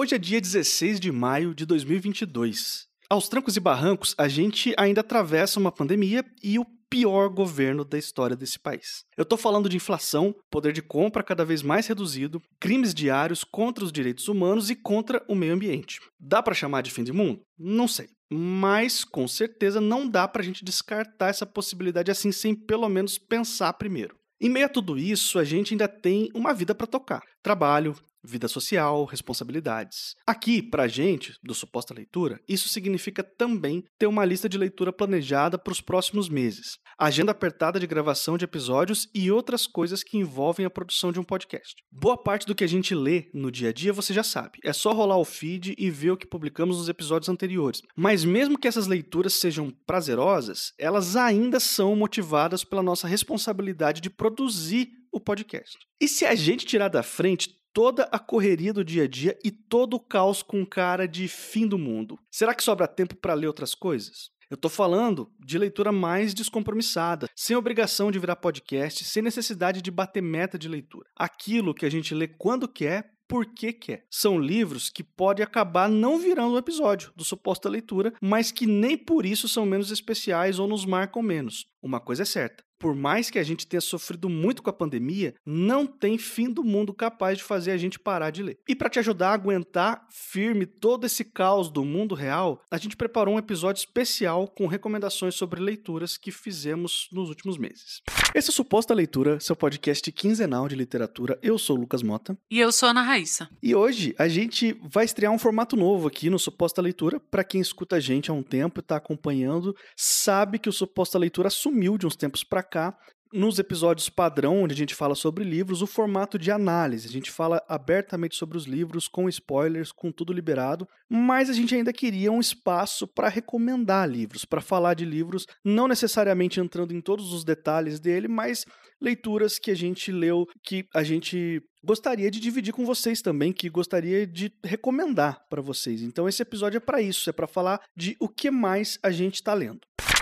Hoje é dia 16 de maio de 2022. Aos trancos e barrancos, a gente ainda atravessa uma pandemia e o pior governo da história desse país. Eu tô falando de inflação, poder de compra cada vez mais reduzido, crimes diários contra os direitos humanos e contra o meio ambiente. Dá para chamar de fim de mundo? Não sei. Mas com certeza não dá pra gente descartar essa possibilidade assim sem pelo menos pensar primeiro. Em meio a tudo isso, a gente ainda tem uma vida para tocar. Trabalho, vida social, responsabilidades. Aqui, para a gente, do Suposta Leitura, isso significa também ter uma lista de leitura planejada para os próximos meses, agenda apertada de gravação de episódios e outras coisas que envolvem a produção de um podcast. Boa parte do que a gente lê no dia a dia você já sabe, é só rolar o feed e ver o que publicamos nos episódios anteriores. Mas mesmo que essas leituras sejam prazerosas, elas ainda são motivadas pela nossa responsabilidade de produzir o podcast. E se a gente tirar da frente toda a correria do dia a dia e todo o caos com cara de fim do mundo. Será que sobra tempo para ler outras coisas? Eu estou falando de leitura mais descompromissada, sem obrigação de virar podcast, sem necessidade de bater meta de leitura. Aquilo que a gente lê quando quer, porque quer. São livros que podem acabar não virando um episódio do suposta leitura, mas que nem por isso são menos especiais ou nos marcam menos. Uma coisa é certa: por mais que a gente tenha sofrido muito com a pandemia, não tem fim do mundo capaz de fazer a gente parar de ler. E para te ajudar a aguentar firme todo esse caos do mundo real, a gente preparou um episódio especial com recomendações sobre leituras que fizemos nos últimos meses. Esse é Suposta Leitura, seu podcast quinzenal de literatura. Eu sou o Lucas Mota. E eu sou a Ana Raíssa. E hoje a gente vai estrear um formato novo aqui no Suposta Leitura. Para quem escuta a gente há um tempo e está acompanhando, sabe que o Suposta Leitura assumiu de uns tempos para cá nos episódios padrão, onde a gente fala sobre livros, o formato de análise. A gente fala abertamente sobre os livros, com spoilers, com tudo liberado, mas a gente ainda queria um espaço para recomendar livros, para falar de livros, não necessariamente entrando em todos os detalhes dele, mas leituras que a gente leu, que a gente gostaria de dividir com vocês também, que gostaria de recomendar para vocês. Então esse episódio é para isso, é para falar de o que mais a gente está lendo.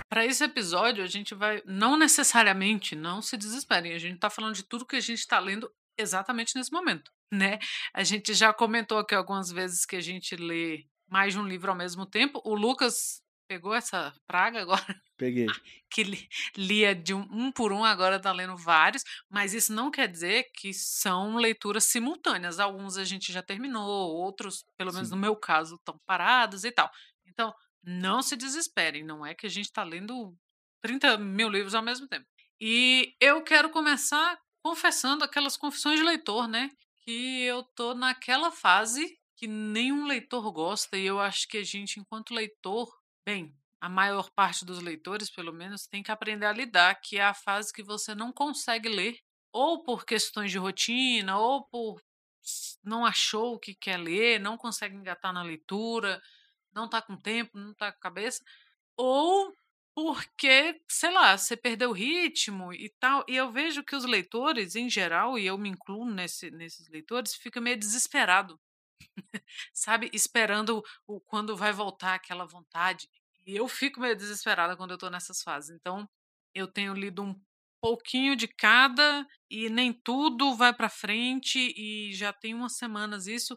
Para esse episódio, a gente vai. Não necessariamente, não se desesperem. A gente está falando de tudo que a gente está lendo exatamente nesse momento. Né? A gente já comentou aqui algumas vezes que a gente lê mais de um livro ao mesmo tempo. O Lucas pegou essa praga agora. Peguei. Que lia de um, um por um, agora está lendo vários, mas isso não quer dizer que são leituras simultâneas. Alguns a gente já terminou, outros, pelo menos Sim. no meu caso, estão parados e tal. Então, não se desesperem, não é que a gente está lendo 30 mil livros ao mesmo tempo. E eu quero começar confessando aquelas confissões de leitor, né? Que eu tô naquela fase que nenhum leitor gosta, e eu acho que a gente, enquanto leitor, bem, a maior parte dos leitores, pelo menos, tem que aprender a lidar, que é a fase que você não consegue ler, ou por questões de rotina, ou por não achou o que quer ler, não consegue engatar na leitura, não tá com tempo, não tá com cabeça, ou porque, sei lá, você perdeu o ritmo e tal. E eu vejo que os leitores, em geral, e eu me incluo nesse, nesses leitores, fica meio desesperado. Sabe? Esperando o, quando vai voltar aquela vontade. E eu fico meio desesperada quando eu tô nessas fases. Então, eu tenho lido um pouquinho de cada e nem tudo vai para frente e já tem umas semanas isso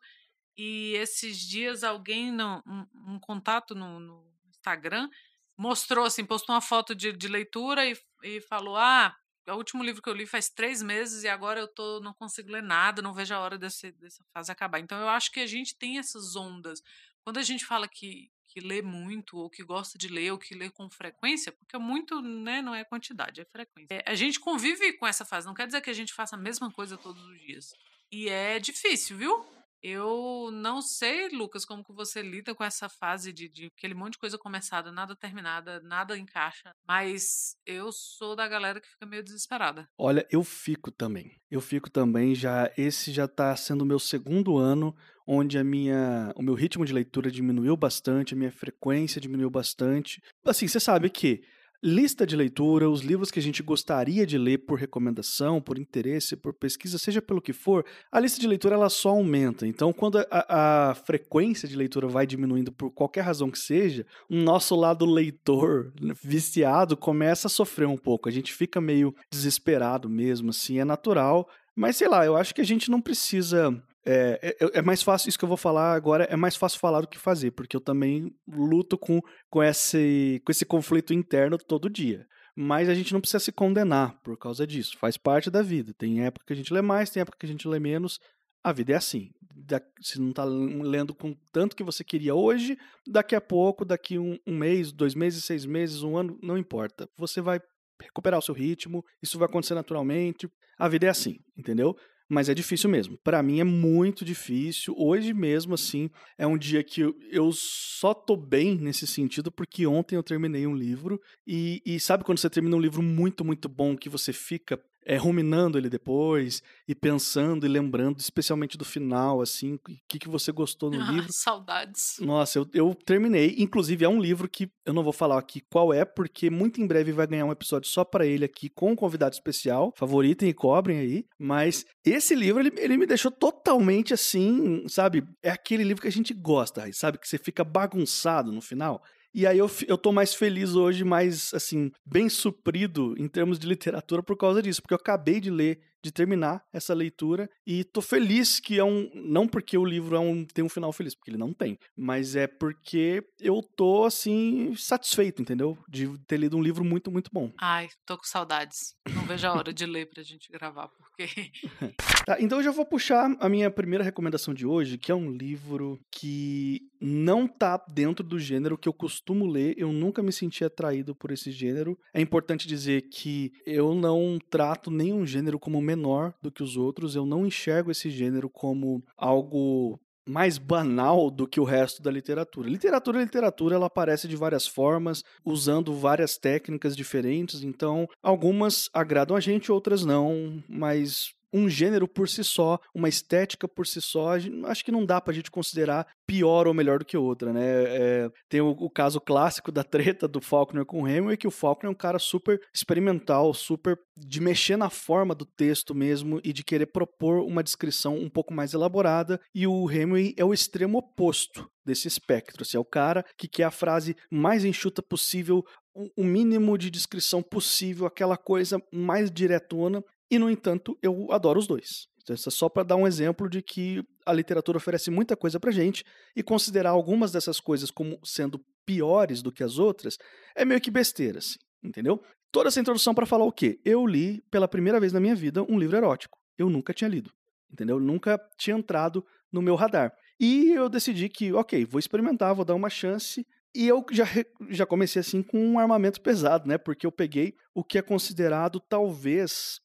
e esses dias alguém, no, um, um contato no, no, Instagram, mostrou assim, postou uma foto de, de leitura e, e falou: Ah, é o último livro que eu li faz três meses e agora eu tô, não consigo ler nada, não vejo a hora desse, dessa fase acabar. Então eu acho que a gente tem essas ondas. Quando a gente fala que, que lê muito, ou que gosta de ler, ou que lê com frequência, porque muito né, não é quantidade, é frequência. É, a gente convive com essa fase, não quer dizer que a gente faça a mesma coisa todos os dias. E é difícil, viu? Eu não sei, Lucas, como que você lida com essa fase de, de aquele monte de coisa começada, nada terminada, nada encaixa. Mas eu sou da galera que fica meio desesperada. Olha, eu fico também. Eu fico também já. Esse já tá sendo o meu segundo ano onde a minha, o meu ritmo de leitura diminuiu bastante, a minha frequência diminuiu bastante. Assim, você sabe que lista de leitura, os livros que a gente gostaria de ler por recomendação, por interesse, por pesquisa, seja pelo que for, a lista de leitura ela só aumenta. Então, quando a, a frequência de leitura vai diminuindo por qualquer razão que seja, o nosso lado leitor viciado começa a sofrer um pouco. A gente fica meio desesperado mesmo, assim, é natural. Mas sei lá, eu acho que a gente não precisa É, é, é, mais fácil, isso que eu vou falar agora é mais fácil falar do que fazer, porque eu também luto com, com, esse, com esse conflito interno todo dia. Mas a gente não precisa se condenar por causa disso, faz parte da vida. Tem época que a gente lê mais, tem época que a gente lê menos. A vida é assim. Se não está lendo com tanto que você queria hoje, daqui a pouco, daqui um, um mês, dois meses, seis meses, um ano, não importa. Você vai recuperar o seu ritmo, isso vai acontecer naturalmente. A vida é assim, entendeu? Mas é difícil mesmo. Para mim é muito difícil. Hoje mesmo, assim, é um dia que eu, só tô bem nesse sentido, porque ontem eu terminei um livro. E, e sabe quando você termina um livro muito, muito bom, que você fica é, ruminando ele depois e pensando e lembrando, especialmente do final, assim, o que, que você gostou no ah, livro. Saudades. Nossa, eu, eu terminei. Inclusive, é um livro que eu não vou falar aqui qual é, porque muito em breve vai ganhar um episódio só para ele aqui, com um convidado especial. Favoritem e cobrem aí. Mas esse livro, ele, ele me deixou totalmente assim, sabe? É aquele livro que a gente gosta, sabe? Que você fica bagunçado no final. E aí eu, eu tô mais feliz hoje, mais, assim, bem suprido em termos de literatura por causa disso, porque eu acabei de ler de terminar essa leitura e tô feliz que é um não porque o livro é um tem um final feliz, porque ele não tem, mas é porque eu tô assim satisfeito, entendeu? De ter lido um livro muito muito bom. Ai, tô com saudades. Não vejo a hora de ler pra gente gravar, porque Tá, então eu já vou puxar a minha primeira recomendação de hoje, que é um livro que não tá dentro do gênero que eu costumo ler, eu nunca me senti atraído por esse gênero. É importante dizer que eu não trato nenhum gênero como menor do que os outros. Eu não enxergo esse gênero como algo mais banal do que o resto da literatura. Literatura, literatura, ela aparece de várias formas, usando várias técnicas diferentes, então algumas agradam a gente, outras não, mas um gênero por si só, uma estética por si só, acho que não dá pra gente considerar pior ou melhor do que outra, né? É, tem o, o, caso clássico da treta do Faulkner com o Hemingway, que o Faulkner é um cara super experimental, super de mexer na forma do texto mesmo e de querer propor uma descrição um pouco mais elaborada, e o Hemingway é o extremo oposto desse espectro, assim, é o cara que quer a frase mais enxuta possível, o mínimo de descrição possível, aquela coisa mais diretona, e, no entanto, eu adoro os dois. Então, isso é só para dar um exemplo de que a literatura oferece muita coisa para gente e considerar algumas dessas coisas como sendo piores do que as outras é meio que besteira, assim, entendeu? Toda essa introdução para falar o quê? Eu li pela primeira vez na minha vida um livro erótico. Eu nunca tinha lido, entendeu? Nunca tinha entrado no meu radar. E eu decidi que, ok, vou experimentar, vou dar uma chance. E eu já, já comecei assim com um armamento pesado, né? Porque eu peguei o que é considerado talvez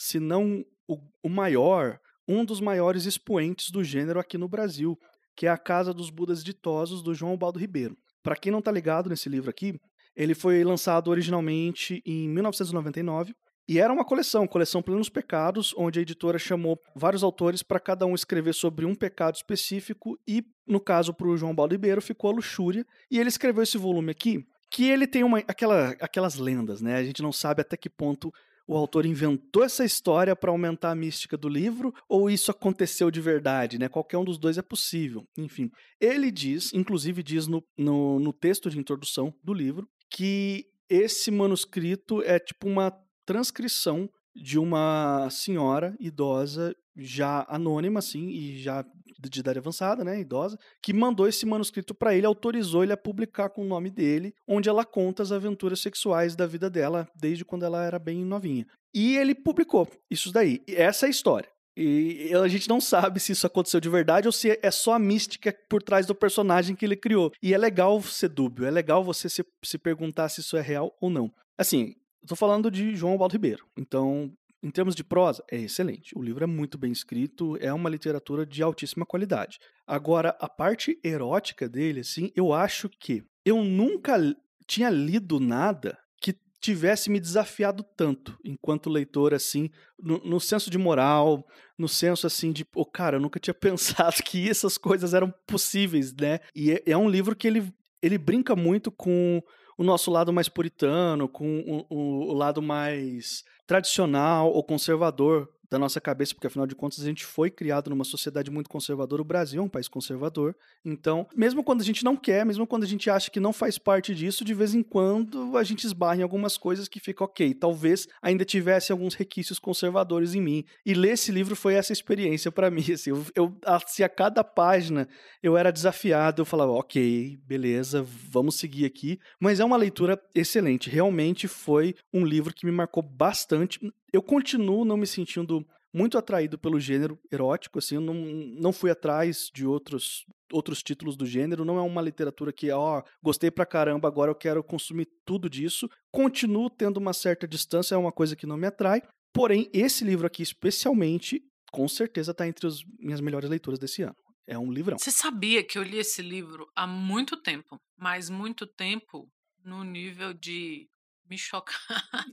se não o, o maior, um dos maiores expoentes do gênero aqui no Brasil, que é a Casa dos Budas Ditosos, do João Baldo Ribeiro. Para quem não está ligado nesse livro aqui, ele foi lançado originalmente em 1999 e era uma coleção, coleção Plenos Pecados, onde a editora chamou vários autores para cada um escrever sobre um pecado específico e, no caso, para o João Baldo Ribeiro, ficou a luxúria. E ele escreveu esse volume aqui, que ele tem uma, aquela, aquelas lendas, né? A gente não sabe até que ponto o autor inventou essa história para aumentar a mística do livro ou isso aconteceu de verdade, né? Qualquer um dos dois é possível. Enfim, ele diz, inclusive diz no, no, no texto de introdução do livro, que esse manuscrito é tipo uma transcrição de uma senhora idosa já anônima, assim, e já de idade avançada, né, idosa, que mandou esse manuscrito para ele, autorizou ele a publicar com o nome dele, onde ela conta as aventuras sexuais da vida dela desde quando ela era bem novinha. E ele publicou isso daí. E essa é a história. E a gente não sabe se isso aconteceu de verdade ou se é só a mística por trás do personagem que ele criou. E é legal ser dúbio, é legal você se, se perguntar se isso é real ou não. Assim, Estou falando de João Baldo Ribeiro. Então, em termos de prosa, é excelente. O livro é muito bem escrito, é uma literatura de altíssima qualidade. Agora, a parte erótica dele, assim, eu acho que eu nunca tinha lido nada que tivesse me desafiado tanto enquanto leitor, assim, no, no senso de moral, no senso, assim, de, oh, cara, eu nunca tinha pensado que essas coisas eram possíveis, né? E é, é um livro que ele, ele brinca muito com o nosso lado mais puritano, com o, o, o lado mais tradicional ou conservador da nossa cabeça, porque afinal de contas a gente foi criado numa sociedade muito conservadora. O Brasil é um país conservador. Então, mesmo quando a gente não quer, mesmo quando a gente acha que não faz parte disso, de vez em quando a gente esbarra em algumas coisas que fica ok. Talvez ainda tivesse alguns requisitos conservadores em mim. E ler esse livro foi essa experiência para mim. Assim, eu, eu, assim, a cada página eu era desafiado, eu falava, ok, beleza, vamos seguir aqui. Mas é uma leitura excelente. Realmente foi um livro que me marcou bastante. Eu continuo não me sentindo muito atraído pelo gênero erótico, assim, eu não, não fui atrás de outros outros títulos do gênero, não é uma literatura que, ó, gostei pra caramba, agora eu quero consumir tudo disso. Continuo tendo uma certa distância, é uma coisa que não me atrai. Porém, esse livro aqui especialmente, com certeza está entre as minhas melhores leituras desse ano. É um livrão. Você sabia que eu li esse livro há muito tempo, mas muito tempo no nível de me chocar.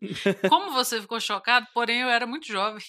Como você ficou chocado, porém eu era muito jovem.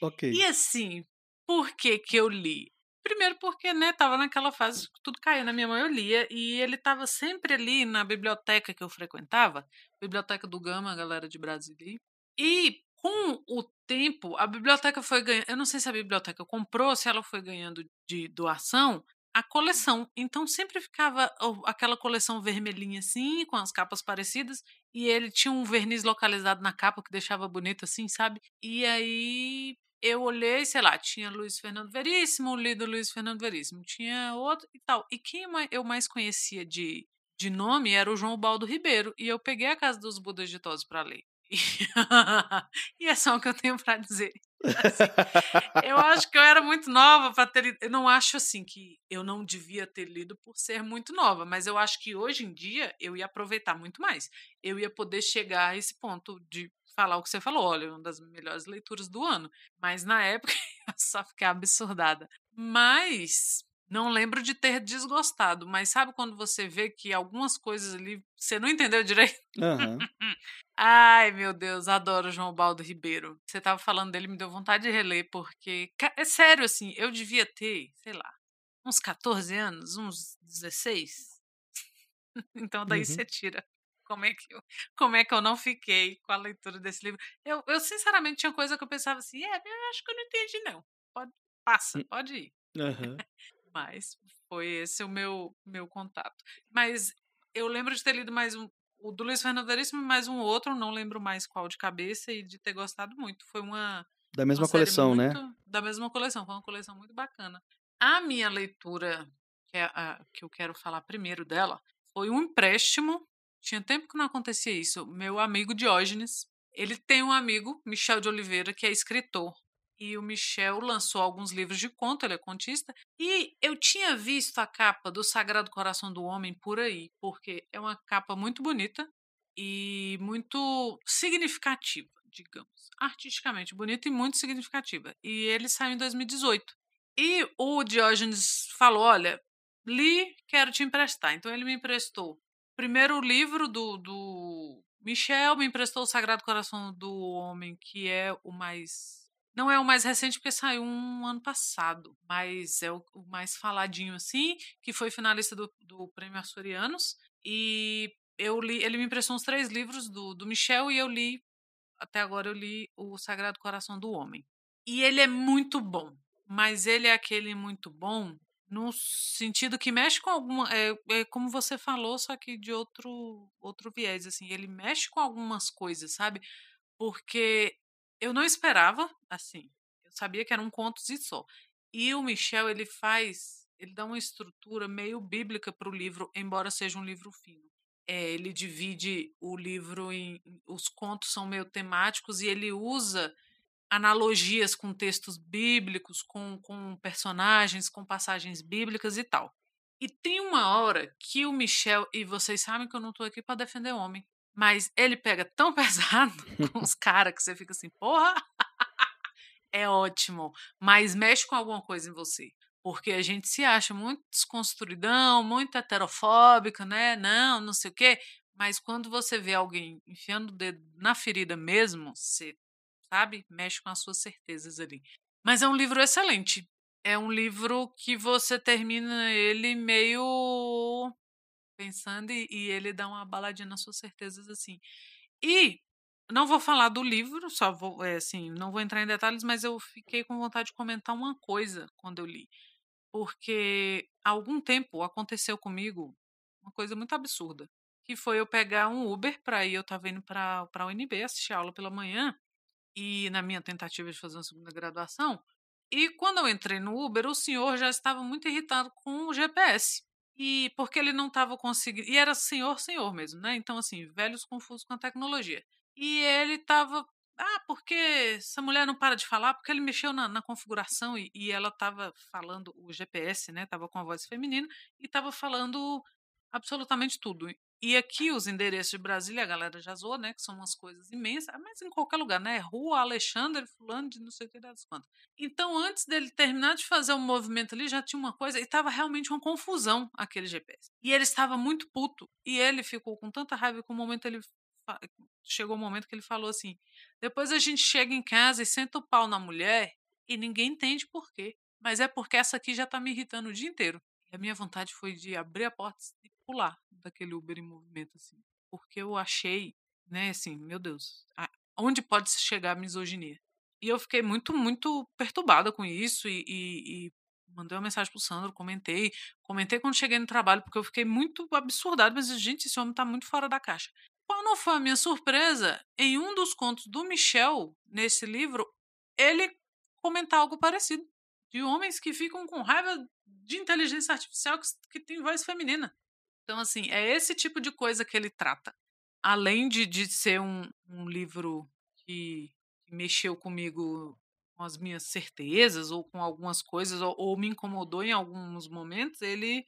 ok. E assim, por que que eu li? Primeiro porque, né, tava naquela fase que tudo caía na minha mão, eu lia, e ele tava sempre ali na biblioteca que eu frequentava, Biblioteca do Gama, a galera de Brasília. E com o tempo, a biblioteca foi ganhando. Eu não sei se a biblioteca comprou, se ela foi ganhando de doação a coleção. Então sempre ficava aquela coleção vermelhinha assim, com as capas parecidas, e ele tinha um verniz localizado na capa que deixava bonito assim, sabe? E aí eu olhei, sei lá, tinha Luiz Fernando Veríssimo, lido Luiz Fernando Veríssimo, tinha outro e tal. E quem eu mais conhecia de, de nome era o João Baldo Ribeiro, e eu peguei a Casa dos Budas de Todos para ler. e é só o que eu tenho para dizer. Assim, eu acho que eu era muito nova para ter. Eu não acho assim que eu não devia ter lido por ser muito nova, mas eu acho que hoje em dia eu ia aproveitar muito mais. Eu ia poder chegar a esse ponto de falar o que você falou, olha, uma das melhores leituras do ano. Mas na época eu só fiquei absurdada. Mas não lembro de ter desgostado, mas sabe quando você vê que algumas coisas ali você não entendeu direito? Uhum. Ai, meu Deus, adoro João Baldo Ribeiro. Você tava falando dele, me deu vontade de reler, porque. É sério, assim, eu devia ter, sei lá, uns 14 anos, uns 16. então daí uhum. você tira. Como é, que eu, como é que eu não fiquei com a leitura desse livro? Eu, eu sinceramente tinha coisa que eu pensava assim, é, eu acho que eu não entendi, não. Pode, passa, hum. pode ir. Uhum. Mas foi esse o meu, meu contato. Mas eu lembro de ter lido mais um, o do Luiz Fernando Veríssimo e mais um outro, não lembro mais qual de cabeça, e de ter gostado muito. Foi uma. Da mesma coleção, né? muito, né? Da mesma coleção, foi uma coleção muito bacana. A minha leitura, que, é a, que eu quero falar primeiro dela, foi um empréstimo. Tinha tempo que não acontecia isso. Meu amigo Diógenes, ele tem um amigo, Michel de Oliveira, que é escritor e o Michel lançou alguns livros de conto, ele é contista, e eu tinha visto a capa do Sagrado Coração do Homem por aí, porque é uma capa muito bonita e muito significativa, digamos, artisticamente bonita e muito significativa. E ele saiu em 2018. E o Diógenes falou: Olha, li, quero te emprestar. Então ele me emprestou primeiro o livro do, do Michel, me emprestou o Sagrado Coração do Homem, que é o mais não é o mais recente porque saiu um ano passado, mas é o, o mais faladinho assim, que foi finalista do, do Prêmio Açorianos. E eu li, ele me emprestou uns três livros do, do Michel e eu li, até agora eu li O Sagrado Coração do Homem. E ele é muito bom, mas ele é aquele muito bom no sentido que mexe com alguma é, é, como você falou só que de outro outro viés assim ele mexe com algumas coisas sabe porque eu não esperava, assim. Eu sabia que era um conto e só. E o Michel, ele faz, ele dá uma estrutura meio bíblica para o livro, embora seja um livro fino. É, ele divide o livro em. Os contos são meio temáticos e ele usa analogias com textos bíblicos, com, com personagens, com passagens bíblicas e tal. E tem uma hora que o Michel, e vocês sabem que eu não estou aqui para defender homem, mas ele pega tão pesado com os caras que você fica assim, porra, é ótimo, mas mexe com alguma coisa em você. Porque a gente se acha muito desconstruidão, muito heterofóbica, né? Não, não sei o quê. Mas quando você vê alguém enfiando o dedo na ferida mesmo, você, sabe, mexe com as suas certezas ali. Mas é um livro excelente. É um livro que você termina ele meio pensando e, e ele dá uma baladinha nas suas certezas assim. E não vou falar do livro, só vou, é, assim, não vou entrar em detalhes, mas eu fiquei com vontade de comentar uma coisa quando eu li. Porque há algum tempo aconteceu comigo uma coisa muito absurda, que foi eu pegar um Uber para ir, eu estava indo para a UNB assistir aula pela manhã, e na minha tentativa de fazer uma segunda graduação, e quando eu entrei no Uber, o senhor já estava muito irritado com o GPS. E porque ele não estava conseguindo. E era senhor, senhor mesmo, né? Então, assim, velhos confusos com a tecnologia. E ele estava. Ah, porque essa mulher não para de falar? Porque ele mexeu na, na configuração e, e ela estava falando, o GPS, né? Estava com a voz feminina e estava falando absolutamente tudo. E aqui os endereços de Brasília, a galera já zoou, né? Que são umas coisas imensas, mas em qualquer lugar, né? Rua Alexandre, fulano de não sei o que das quantas. Então, antes dele terminar de fazer o um movimento ali, já tinha uma coisa, e estava realmente uma confusão aquele GPS. E ele estava muito puto. E ele ficou com tanta raiva que o momento ele. Chegou o um momento que ele falou assim: depois a gente chega em casa e senta o pau na mulher e ninguém entende por quê. Mas é porque essa aqui já tá me irritando o dia inteiro. E a minha vontade foi de abrir a porta e pular daquele Uber em movimento, assim. Porque eu achei, né, assim, meu Deus, onde pode chegar a misoginia? E eu fiquei muito, muito perturbada com isso e, e, e mandei uma mensagem pro Sandro, comentei, comentei quando cheguei no trabalho, porque eu fiquei muito absurdado, mas, gente, esse homem tá muito fora da caixa. Qual não foi a minha surpresa? Em um dos contos do Michel, nesse livro, ele comentar algo parecido. De homens que ficam com raiva de inteligência artificial que, que tem voz feminina. Então, assim, é esse tipo de coisa que ele trata. Além de, de ser um, um livro que, que mexeu comigo com as minhas certezas ou com algumas coisas, ou, ou, me incomodou em alguns momentos, ele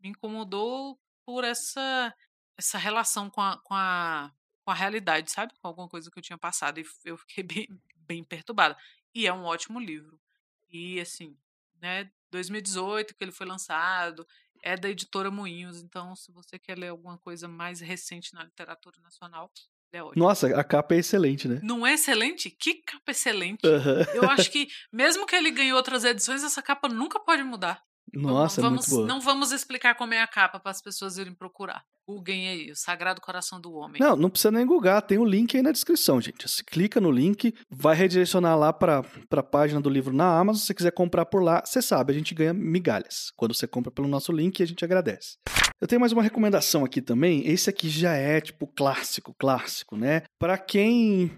me incomodou por essa, essa relação com a, com, a, com a realidade, sabe? Com alguma coisa que eu tinha passado. E eu fiquei bem, bem perturbada. E é um ótimo livro. E, assim, né, 2018 que ele foi lançado, é da editora Moinhos, então se você quer ler alguma coisa mais recente na literatura nacional, é ótimo. Nossa, a capa é excelente, né? Não é excelente? Que capa excelente. Uhum. Eu acho que, mesmo que ele ganhe outras edições, essa capa nunca pode mudar. Nossa, vamos, é muito boa. Não vamos explicar como é a capa para as pessoas irem procurar. Googlem aí, o Sagrado Coração do Homem. Não, não precisa nem googar, tem o link aí na descrição, gente. Você clica no link, vai redirecionar lá para a página do livro na Amazon. Se você quiser comprar por lá, você sabe, a gente ganha migalhas. Quando você compra pelo nosso link, a gente agradece. Eu tenho mais uma recomendação aqui também. Esse aqui já é tipo clássico, clássico, né? Para quem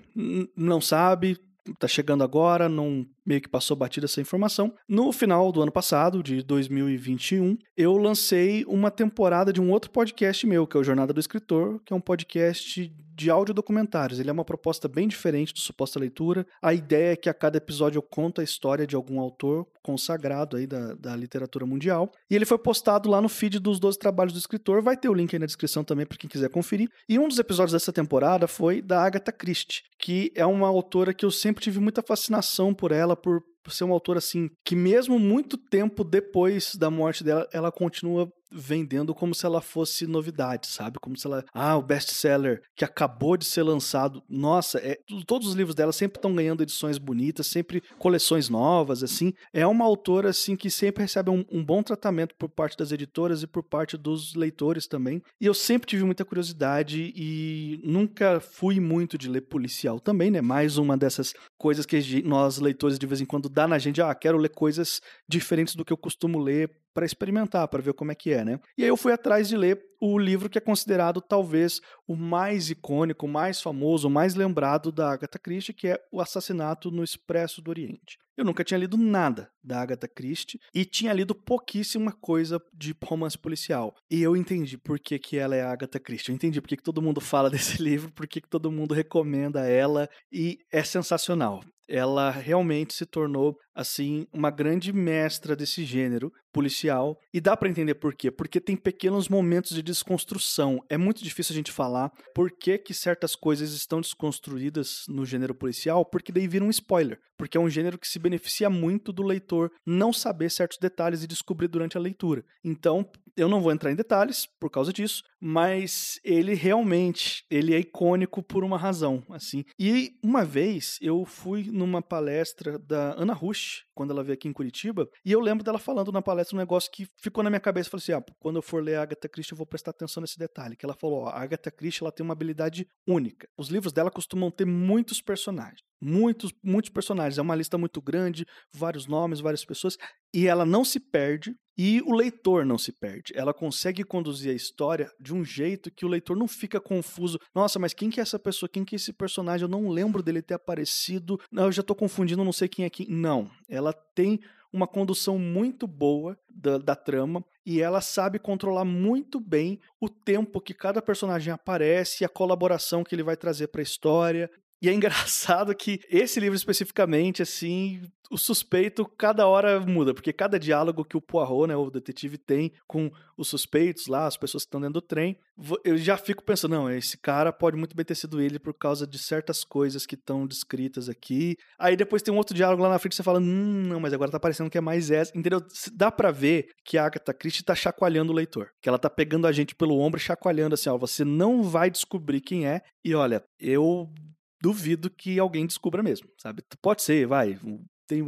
não sabe, tá chegando agora, não meio que passou batida essa informação. No final do ano passado, de 2021, eu lancei uma temporada de um outro podcast meu, que é o Jornada do Escritor, que é um podcast de áudio documentários. Ele é uma proposta bem diferente do Suposta Leitura. A ideia é que a cada episódio eu conto a história de algum autor consagrado aí da, da literatura mundial. E ele foi postado lá no feed dos 12 trabalhos do escritor. Vai ter o link aí na descrição também para quem quiser conferir. E um dos episódios dessa temporada foi da Agatha Christie, que é uma autora que eu sempre tive muita fascinação por ela, por ser uma autora assim que mesmo muito tempo depois da morte dela, ela continua vendendo como se ela fosse novidade, sabe? Como se ela, ah, o best-seller que acabou de ser lançado. Nossa, é, todos os livros dela sempre estão ganhando edições bonitas, sempre coleções novas, assim. É uma autora assim que sempre recebe um, um, bom tratamento por parte das editoras e por parte dos leitores também. E eu sempre tive muita curiosidade e nunca fui muito de ler policial também, né? Mais uma dessas coisas que nós leitores de vez em quando dá na gente, ah, quero ler coisas diferentes do que eu costumo ler para experimentar, para ver como é que é, né? E aí eu fui atrás de ler o livro que é considerado talvez o mais icônico, o mais famoso, o mais lembrado da Agatha Christie, que é O Assassinato no Expresso do Oriente. Eu nunca tinha lido nada da Agatha Christie e tinha lido pouquíssima coisa de romance policial. E eu entendi por que, que ela é a Agatha Christie. Eu entendi por que, que todo mundo fala desse livro, por que, que todo mundo recomenda ela e é sensacional ela realmente se tornou assim uma grande mestra desse gênero policial e dá para entender por quê? Porque tem pequenos momentos de desconstrução. É muito difícil a gente falar por que, que certas coisas estão desconstruídas no gênero policial, porque daí vira um spoiler, porque é um gênero que se beneficia muito do leitor não saber certos detalhes e descobrir durante a leitura. Então, eu não vou entrar em detalhes por causa disso, mas ele realmente, ele é icônico por uma razão, assim. E uma vez eu fui numa palestra da Ana Rush, quando ela veio aqui em Curitiba, e eu lembro dela falando na palestra um negócio que ficou na minha cabeça, eu falei assim, ah, quando eu for ler Agatha Christie eu vou prestar atenção nesse detalhe, que ela falou, ó, a Agatha Christie ela tem uma habilidade única. Os livros dela costumam ter muitos personagens muitos, muitos personagens. É uma lista muito grande, vários nomes, várias pessoas, e ela não se perde e o leitor não se perde. Ela consegue conduzir a história de um jeito que o leitor não fica confuso. Nossa, mas quem que é essa pessoa? Quem que é esse personagem? Eu não lembro dele ter aparecido. Eu já estou confundindo, não sei quem é quem. Não, ela tem uma condução muito boa da, da, trama e ela sabe controlar muito bem o tempo que cada personagem aparece a colaboração que ele vai trazer para a história. E é engraçado que esse livro especificamente, assim, o suspeito cada hora muda, porque cada diálogo que o Poirot, né, o detetive, tem com os suspeitos lá, as pessoas que estão dentro do trem, eu já fico pensando, não, esse cara pode muito bem ter sido ele por causa de certas coisas que estão descritas aqui. Aí depois tem um outro diálogo lá na frente você fala, hum, não, mas agora tá parecendo que é mais essa. Entendeu? Dá para ver que a Agatha Christie tá chacoalhando o leitor, que ela tá pegando a gente pelo ombro e chacoalhando assim, ó, você não vai descobrir quem é. E olha, eu duvido que alguém descubra mesmo, sabe? Pode ser, vai. Tem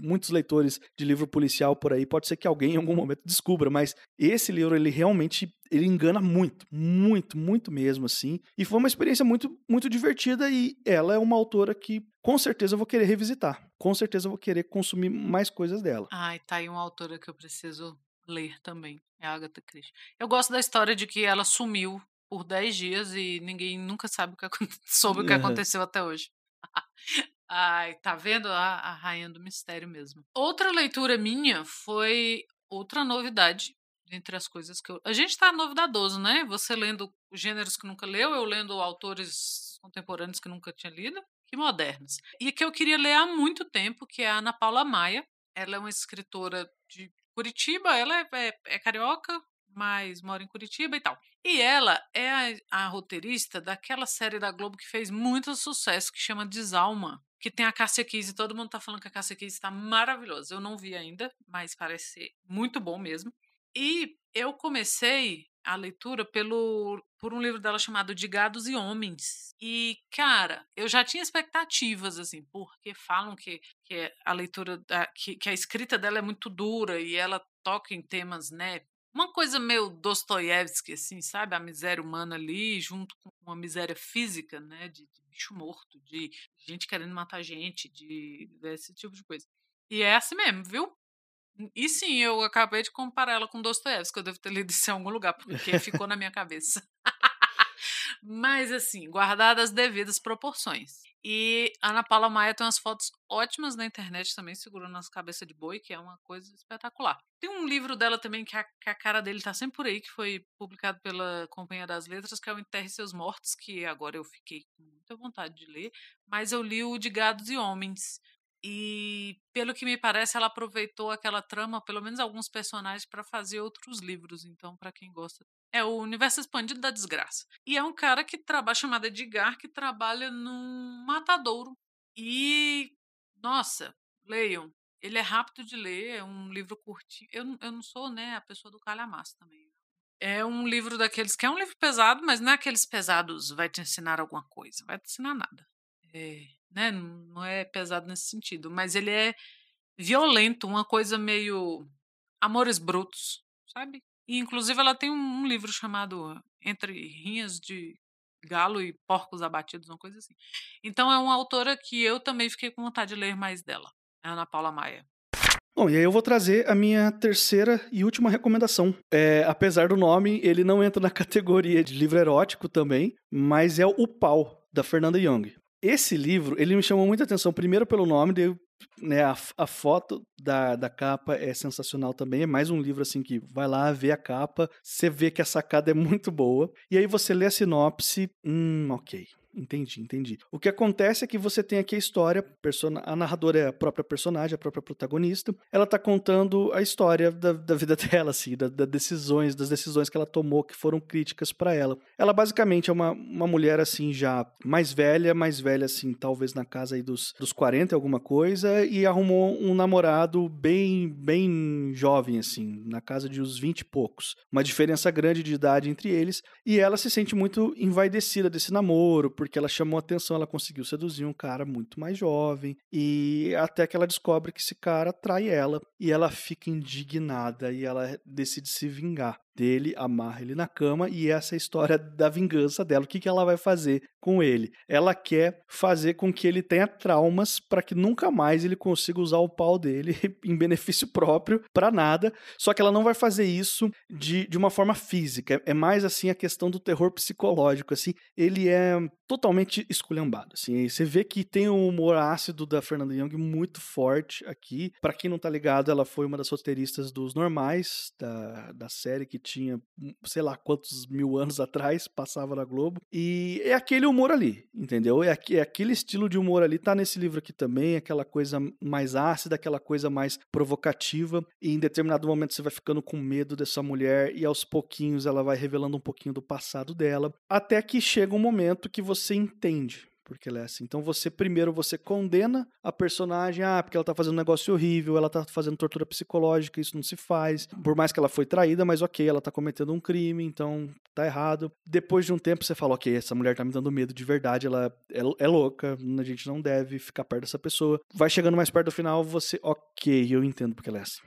muitos leitores de livro policial por aí, pode ser que alguém em algum momento descubra, mas esse livro ele realmente ele engana muito, muito, muito mesmo assim. E foi uma experiência muito muito divertida e ela é uma autora que com certeza eu vou querer revisitar. Com certeza eu vou querer consumir mais coisas dela. Ai, tá aí uma autora que eu preciso ler também, é a Agatha Christie. Eu gosto da história de que ela sumiu por 10 dias e ninguém nunca sabe o que soube o que aconteceu até hoje. Ai, tá vendo a, a rainha do mistério mesmo. Outra leitura minha foi outra novidade entre as coisas que eu. A gente tá novidadoso, né? Você lendo gêneros que nunca leu, eu lendo autores contemporâneos que nunca tinha lido, que modernos. E que eu queria ler há muito tempo, que é a Ana Paula Maia. Ela é uma escritora de Curitiba, ela é, é, é carioca, mas mora em Curitiba e tal. E ela é a, a, roteirista daquela série da Globo que fez muito sucesso, que chama Desalma, que tem a Cássia Kiss, e todo mundo tá falando que a Cássia Kiss está maravilhosa. Eu não vi ainda, mas parece ser muito bom mesmo. E eu comecei a leitura pelo por um livro dela chamado De Gados e Homens. E, cara, eu já tinha expectativas, assim, porque falam que, que a leitura, da, que, que a escrita dela é muito dura e ela toca em temas, né, uma coisa meio Dostoiévski, assim, sabe? A miséria humana ali, junto com uma miséria física, né? De, de bicho morto, de gente querendo matar gente, de desse tipo de coisa. E é assim mesmo, viu? E sim, eu acabei de comparar ela com Dostoiévski, eu devo ter lido isso em algum lugar, porque ficou na minha cabeça. Mas, assim, guardadas as devidas proporções. E Ana Paula Maia tem umas fotos ótimas na internet também, segurando as cabeças de boi, que é uma coisa espetacular. Tem um livro dela também que a, que a, cara dele tá sempre por aí, que foi publicado pela Companhia das Letras, que é o Enterre Seus Mortos, que agora eu fiquei com muita vontade de ler, mas eu li o de Gados e Homens. E, pelo que me parece, ela aproveitou aquela trama, pelo menos alguns personagens, para fazer outros livros. Então, para quem gosta é o Universo Expandido da Desgraça. E é um cara que trabalha, chamado Edgar, que trabalha num matadouro. E, nossa, leiam. Ele é rápido de ler, é um livro curtinho. Eu, eu não sou, né, a pessoa do calhamaço também. É um livro daqueles que é um livro pesado, mas não é aqueles pesados, vai te ensinar alguma coisa, vai te ensinar nada. É, né, não é pesado nesse sentido, mas ele é violento, uma coisa meio Amores Brutos, sabe? E, inclusive, ela tem um, livro chamado Entre Rinhas de Galo e Porcos Abatidos, uma coisa assim. Então, é uma autora que eu também fiquei com vontade de ler mais dela, a Ana Paula Maia. Bom, e aí eu vou trazer a minha terceira e última recomendação. É, apesar do nome, ele não entra na categoria de livro erótico também, mas é o Pau, da Fernanda Young. Esse livro, ele me chamou muita atenção, primeiro pelo nome, né, a, a, foto da, da capa é sensacional também. É mais um livro assim que vai lá, vê a capa, você vê que a sacada é muito boa. E aí você lê a sinopse, hum, ok. Entendi, entendi. O que acontece é que você tem aqui a história, a narradora é a própria personagem, a própria protagonista. Ela tá contando a história da, da vida dela, assim, da, da, decisões, das decisões que ela tomou que foram críticas para ela. Ela basicamente é uma, uma mulher, assim, já mais velha, mais velha, assim, talvez na casa aí dos, dos 40 alguma coisa, e arrumou um namorado bem, bem jovem, assim, na casa de uns 20 e poucos. Uma diferença grande de idade entre eles, e ela se sente muito envaidecida desse namoro, porque ela chamou atenção, ela conseguiu seduzir um cara muito mais jovem e até que ela descobre que esse cara trai ela e ela fica indignada e ela decide se vingar dele, amarra ele na cama e essa é a história da vingança dela. O que, que ela vai fazer com ele? Ela quer fazer com que ele tenha traumas para que nunca mais ele consiga usar o pau dele em benefício próprio para nada. Só que ela não vai fazer isso de, de uma forma física. É mais assim a questão do terror psicológico. Assim, ele é totalmente esculhambado. Assim, você vê que tem um humor ácido da Fernanda Young muito forte aqui. Para quem não tá ligado, ela foi uma das roteiristas dos Normais da, da série que tinha, hum, sei lá quantos mil anos atrás, passava na Globo. E é aquele humor ali, entendeu? É, é aquele estilo de humor ali, tá nesse livro aqui também, aquela coisa mais ácida, aquela coisa mais provocativa. E em determinado momento você vai ficando com medo dessa mulher e aos pouquinhos ela vai revelando um pouquinho do passado dela. Até que chega um momento que você entende porque ela é assim. Então você primeiro você condena a personagem, ah, porque ela tá fazendo um negócio horrível, ela tá fazendo tortura psicológica, isso não se faz. Por mais que ela foi traída, mas OK, ela tá cometendo um crime, então tá errado. Depois de um tempo você fala, OK, essa mulher tá me dando medo de verdade, ela é, é louca, a gente não deve ficar perto dessa pessoa. Vai chegando mais perto do final, você, OK, eu entendo porque ela é assim.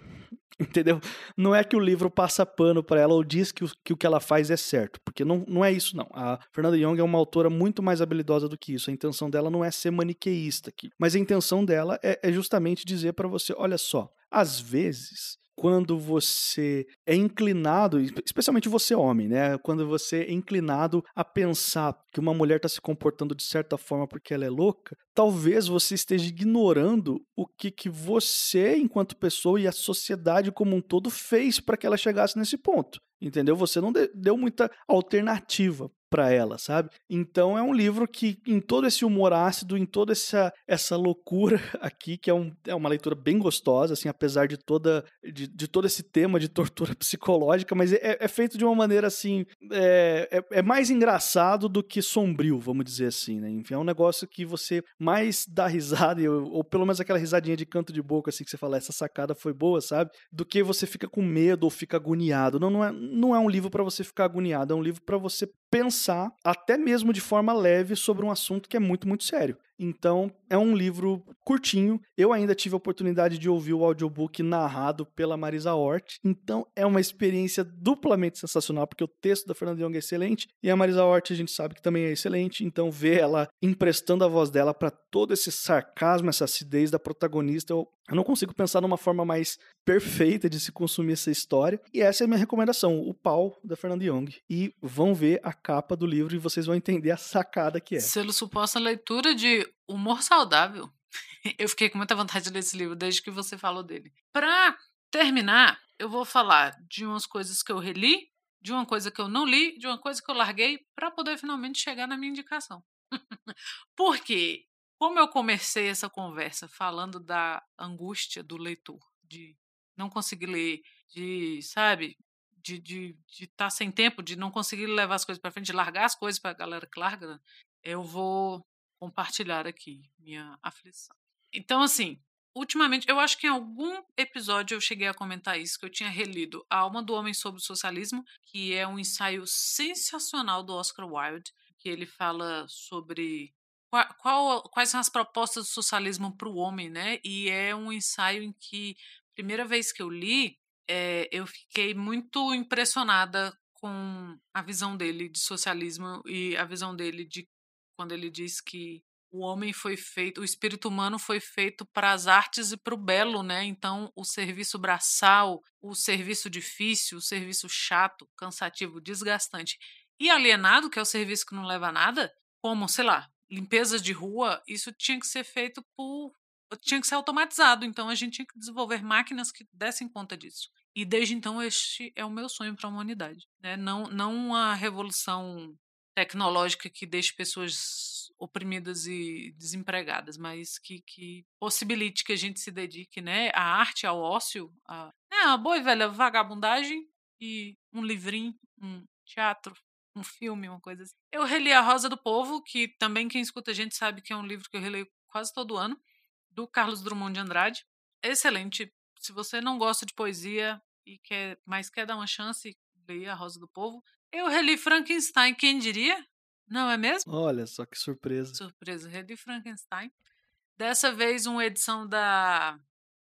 Entendeu? Não é que o livro passa pano para ela ou diz que o, que o que ela faz é certo, porque não, não é isso, não. A Fernanda Young é uma autora muito mais habilidosa do que isso. A intenção dela não é ser maniqueísta aqui, mas a intenção dela é, é justamente dizer para você: olha só, às vezes quando você é inclinado, especialmente você homem, né? Quando você é inclinado a pensar que uma mulher está se comportando de certa forma porque ela é louca, talvez você esteja ignorando o que, que você, enquanto pessoa e a sociedade como um todo fez para que ela chegasse nesse ponto. Entendeu? Você não deu muita alternativa para ela, sabe? Então é um livro que, em todo esse humor ácido, em toda essa, essa loucura aqui, que é, um, é uma leitura bem gostosa, assim, apesar de toda de, de todo esse tema de tortura psicológica, mas é, é feito de uma maneira assim, é, é, é, mais engraçado do que sombrio, vamos dizer assim, né? Enfim, é um negócio que você mais dá risada, ou, ou pelo menos aquela risadinha de canto de boca, assim, que você fala, essa sacada foi boa, sabe? Do que você fica com medo ou fica agoniado. Não, não é, não é um livro para você ficar agoniado, é um livro para você pensar, até mesmo de forma leve, sobre um assunto que é muito, muito sério. Então, é um livro curtinho. Eu ainda tive a oportunidade de ouvir o audiobook narrado pela Marisa Hort. Então, é uma experiência duplamente sensacional, porque o texto da Fernanda Young é excelente e a Marisa Hort a gente sabe que também é excelente. Então, ver ela emprestando a voz dela para todo esse sarcasmo, essa acidez da protagonista, eu, eu não consigo pensar numa forma mais perfeita de se consumir essa história. E essa é a minha recomendação, o pau da Fernanda Young. E vão ver a capa do livro e vocês vão entender a sacada que é. Selo suposta leitura de Humor Saudável. Eu fiquei com muita vontade de ler esse livro desde que você falou dele. Para terminar, eu vou falar de umas coisas que eu reli, de uma coisa que eu não li, de uma coisa que eu larguei, para poder finalmente chegar na minha indicação. Porque, como eu comecei essa conversa falando da angústia do leitor, de não conseguir ler, de, sabe, de estar de, de tá sem tempo, de não conseguir levar as coisas para frente, de largar as coisas para a galera que larga, eu vou compartilhar aqui minha aflição. Então, assim, ultimamente, eu acho que em algum episódio eu cheguei a comentar isso, que eu tinha relido A Alma do Homem sobre o Socialismo, que é um ensaio sensacional do Oscar Wilde, que ele fala sobre qual, quais são as propostas do socialismo para o homem, né? E é um ensaio em que, primeira vez que eu li, é, eu fiquei muito impressionada com a visão dele de socialismo e a visão dele de quando ele diz que o homem foi feito, o espírito humano foi feito para as artes e para o belo, né? Então, o serviço braçal, o serviço difícil, o serviço chato, cansativo, desgastante e alienado, que é o serviço que não leva a nada, como, sei lá, limpeza de rua, isso tinha que ser feito por. tinha que ser automatizado. Então, a gente tinha que desenvolver máquinas que dessem conta disso. E desde então, este é o meu sonho para a humanidade. Né? Não, não uma revolução tecnológica que deixe pessoas oprimidas e desempregadas, mas que, que possibilite que a gente se dedique né, à arte, ao ócio, a, né, a boa e velha vagabundagem e um livrinho, um teatro, um filme, uma coisa assim. Eu reli A Rosa do Povo, que também quem escuta a gente sabe que é um livro que eu releio quase todo ano, do Carlos Drummond de Andrade. Excelente. Se você não gosta de poesia e quer, mas quer dar uma chance, leia A Rosa do Povo. Eu reli Frankenstein, quem diria? Não é mesmo? Olha só que surpresa. Surpresa, reli Frankenstein. Dessa vez uma edição da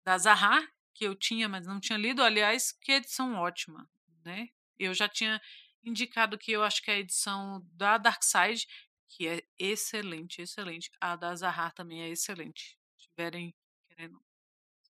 da Zaha, que eu tinha, mas não tinha lido. Aliás, que edição ótima, né? Eu já tinha indicado que eu acho que é a edição da Dark Side, que é excelente, excelente. A da Zahar também é excelente. Se tiverem querendo,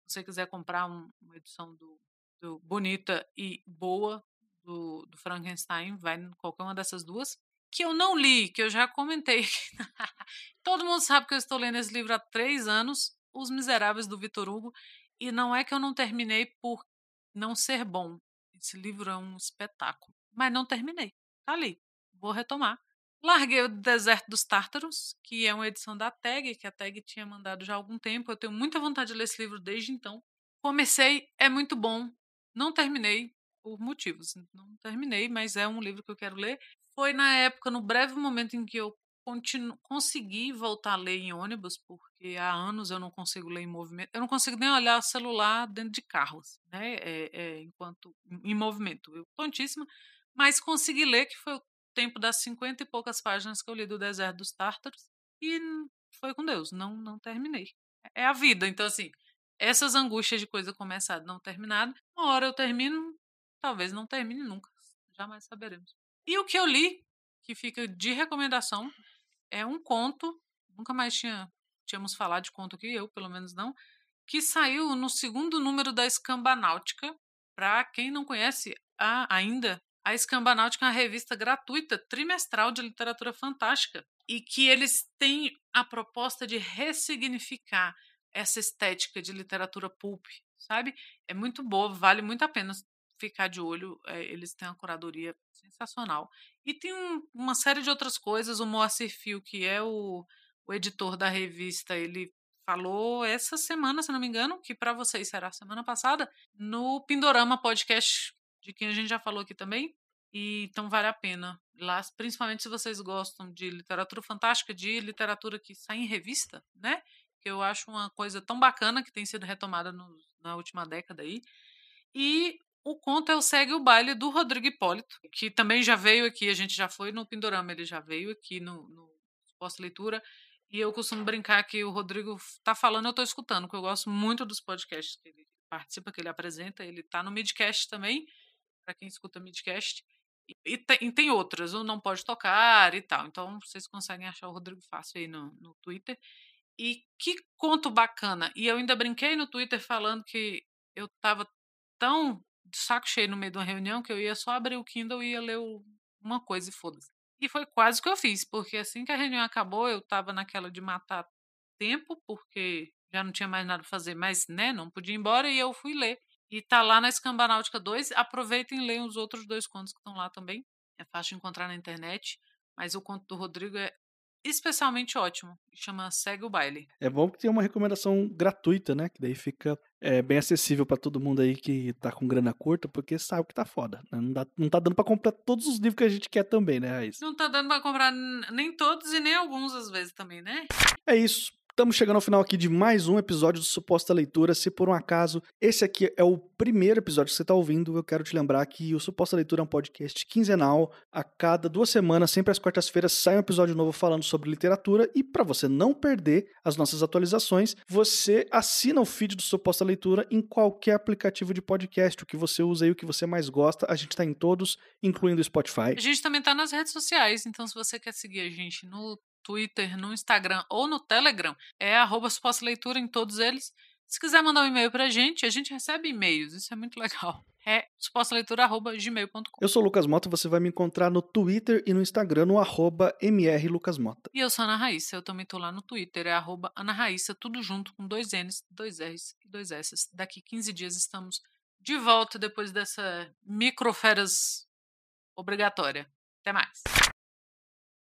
se você quiser comprar um, uma edição do, do, bonita e boa do, do Frankenstein, vai em qualquer uma dessas duas. Que eu não li, que eu já comentei. Todo mundo sabe que eu estou lendo esse livro há três anos, Os Miseráveis do Vitor Hugo, e não é que eu não terminei por não ser bom. Esse livro é um espetáculo mas não terminei. Tá ali. Vou retomar. Larguei o Deserto dos Tártaros, que é uma edição da TAG, que a TAG tinha mandado já há algum tempo. Eu tenho muita vontade de ler esse livro desde então. Comecei, é muito bom. Não terminei por motivos. Não terminei, mas é um livro que eu quero ler. Foi na época, no breve momento em que eu continu consegui voltar a ler em ônibus, porque há anos eu não consigo ler em movimento. Eu não consigo nem olhar o celular dentro de carros, né? É, é, enquanto em movimento. Eu tontíssima. Mas consegui ler, que foi o tempo das cinquenta e poucas páginas que eu li do Deserto dos Tártaros, e foi com Deus, não, não terminei. É a vida, então assim, essas angústias de coisa começada não terminada, uma hora eu termino, talvez não termine nunca, jamais saberemos. E o que eu li, que fica de recomendação, é um conto, nunca mais tinha, tínhamos falado de conto aqui, eu pelo menos não, que saiu no segundo número da Escambanáutica. Para quem não conhece a, ainda, a Escambanáutica é uma revista gratuita, trimestral de literatura fantástica, e que eles têm a proposta de ressignificar essa estética de literatura pulp, sabe? É muito boa, vale muito a pena ficar de olho. É, eles têm uma curadoria sensacional. E tem um, uma série de outras coisas. O Moacir Fio, que é o, o editor da revista, ele falou essa semana, se não me engano, que para vocês será semana passada, no Pindorama Podcast de quem a gente já falou aqui também. E então vale a pena. Lá, principalmente se vocês gostam de literatura fantástica, de literatura que sai em revista, né? Que eu acho uma coisa tão bacana que tem sido retomada no, na última década aí. E o conto é o Segue o Baile do Rodrigo Hipólito, que também já veio aqui, a gente já foi no Pindorama, ele já veio aqui no, no Pós-Leitura. E eu costumo brincar que o Rodrigo tá falando, eu tô escutando, porque eu gosto muito dos podcasts que ele participa, que ele apresenta. Ele tá no Midcast também para quem escuta midcast. E, tem, e, tem, outras, o Não Pode Tocar e tal. Então vocês conseguem achar o Rodrigo Fácil aí no, no Twitter. E que conto bacana. E eu ainda brinquei no Twitter falando que eu tava tão de saco cheio no meio de uma reunião que eu ia só abrir o Kindle e ia ler uma coisa e foda-se. E foi quase o que eu fiz, porque assim que a reunião acabou, eu tava naquela de matar tempo, porque já não tinha mais nada a fazer, mas né, não podia ir embora, e eu fui ler. E tá lá na Escambanáutica 2. Aproveitem e leiam os outros dois contos que estão lá também. É fácil de encontrar na internet. Mas o conto do Rodrigo é especialmente ótimo. Chama Segue o Baile. É bom que tem uma recomendação gratuita, né? Que daí fica é, bem acessível para todo mundo aí que tá com grana curta, porque sabe que tá foda. Né? Não, dá, não tá dando para comprar todos os livros que a gente quer também, né, Raiz? Não tá dando para comprar nem todos e nem alguns às vezes também, né? É isso. Estamos chegando ao final aqui de mais um episódio do Suposta Leitura. Se por um acaso esse aqui é o primeiro episódio que você está ouvindo, eu quero te lembrar que o Suposta Leitura é um podcast quinzenal. A cada duas semanas, sempre às quartas-feiras, sai um episódio novo falando sobre literatura. E para você não perder as nossas atualizações, você assina o feed do Suposta Leitura em qualquer aplicativo de podcast, o que você usa e o que você mais gosta. A gente está em todos, incluindo o Spotify. A gente também está nas redes sociais, então se você quer seguir a gente no Twitter, no Instagram ou no Telegram, é arroba leitura em todos eles. Se quiser mandar um e-mail pra gente, a gente recebe e-mails, isso é muito legal. É supostaleitura.gmail.com. Eu sou o Lucas Mota, você vai me encontrar no Twitter e no Instagram no arroba mrlucasmota. E eu sou a Ana Raíssa, eu também tô lá no Twitter, é arroba Ana Raíssa, tudo junto, com dois N's, dois R's e dois S's. Daqui 15 dias estamos de volta depois dessa microférias obrigatória. Até mais.